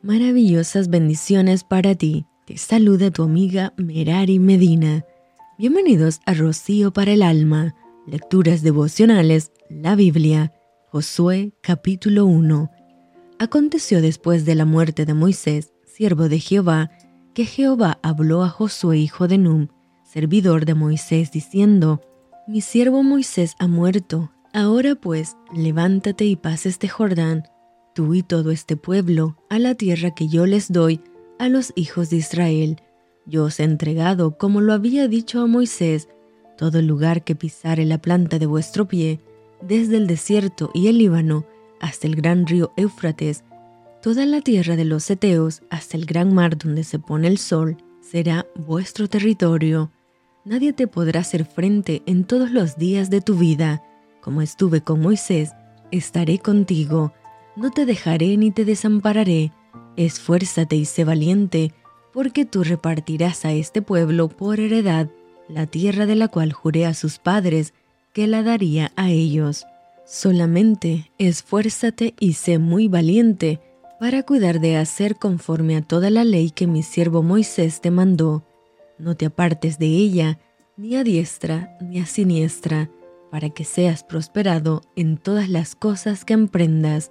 Maravillosas bendiciones para ti. Te saluda tu amiga Merari Medina. Bienvenidos a Rocío para el Alma. Lecturas devocionales, la Biblia. Josué capítulo 1. Aconteció después de la muerte de Moisés, siervo de Jehová, que Jehová habló a Josué hijo de Num, servidor de Moisés, diciendo, Mi siervo Moisés ha muerto. Ahora pues, levántate y pasa este Jordán tú y todo este pueblo, a la tierra que yo les doy a los hijos de Israel. Yo os he entregado, como lo había dicho a Moisés, todo lugar que pisare la planta de vuestro pie, desde el desierto y el Líbano hasta el gran río Éufrates, toda la tierra de los Eteos hasta el gran mar donde se pone el sol, será vuestro territorio. Nadie te podrá hacer frente en todos los días de tu vida. Como estuve con Moisés, estaré contigo no te dejaré ni te desampararé. Esfuérzate y sé valiente, porque tú repartirás a este pueblo por heredad la tierra de la cual juré a sus padres que la daría a ellos. Solamente esfuérzate y sé muy valiente para cuidar de hacer conforme a toda la ley que mi siervo Moisés te mandó. No te apartes de ella, ni a diestra ni a siniestra, para que seas prosperado en todas las cosas que emprendas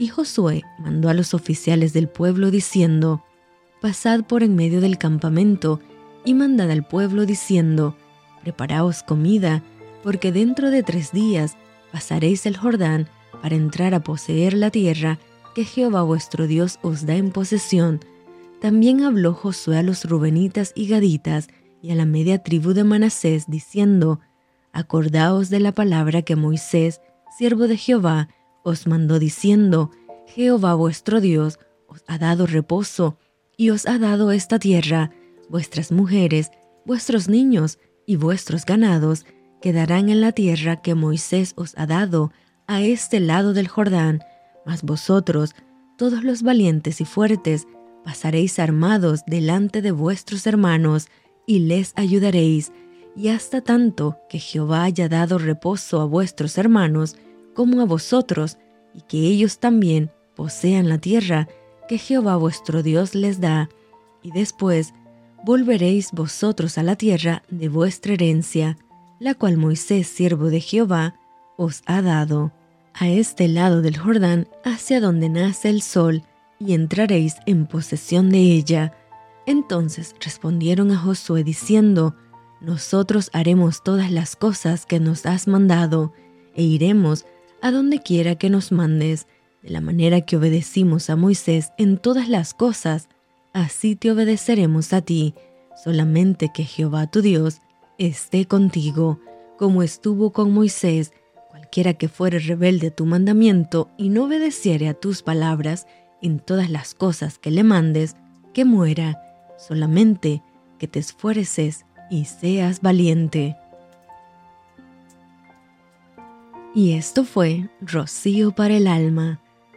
y Josué mandó a los oficiales del pueblo diciendo, Pasad por en medio del campamento y mandad al pueblo diciendo, Preparaos comida, porque dentro de tres días pasaréis el Jordán para entrar a poseer la tierra que Jehová vuestro Dios os da en posesión. También habló Josué a los rubenitas y gaditas y a la media tribu de Manasés, diciendo, Acordaos de la palabra que Moisés, siervo de Jehová, os mandó diciendo, Jehová vuestro Dios os ha dado reposo y os ha dado esta tierra, vuestras mujeres, vuestros niños y vuestros ganados quedarán en la tierra que Moisés os ha dado a este lado del Jordán, mas vosotros, todos los valientes y fuertes, pasaréis armados delante de vuestros hermanos y les ayudaréis, y hasta tanto que Jehová haya dado reposo a vuestros hermanos, como a vosotros, y que ellos también posean la tierra que Jehová vuestro Dios les da, y después volveréis vosotros a la tierra de vuestra herencia, la cual Moisés, siervo de Jehová, os ha dado, a este lado del Jordán, hacia donde nace el sol, y entraréis en posesión de ella. Entonces respondieron a Josué diciendo, Nosotros haremos todas las cosas que nos has mandado, e iremos a donde quiera que nos mandes, de la manera que obedecimos a Moisés en todas las cosas, así te obedeceremos a ti, solamente que Jehová tu Dios esté contigo, como estuvo con Moisés, cualquiera que fuere rebelde a tu mandamiento y no obedeciere a tus palabras en todas las cosas que le mandes, que muera, solamente que te esfuerces y seas valiente. Y esto fue Rocío para el alma.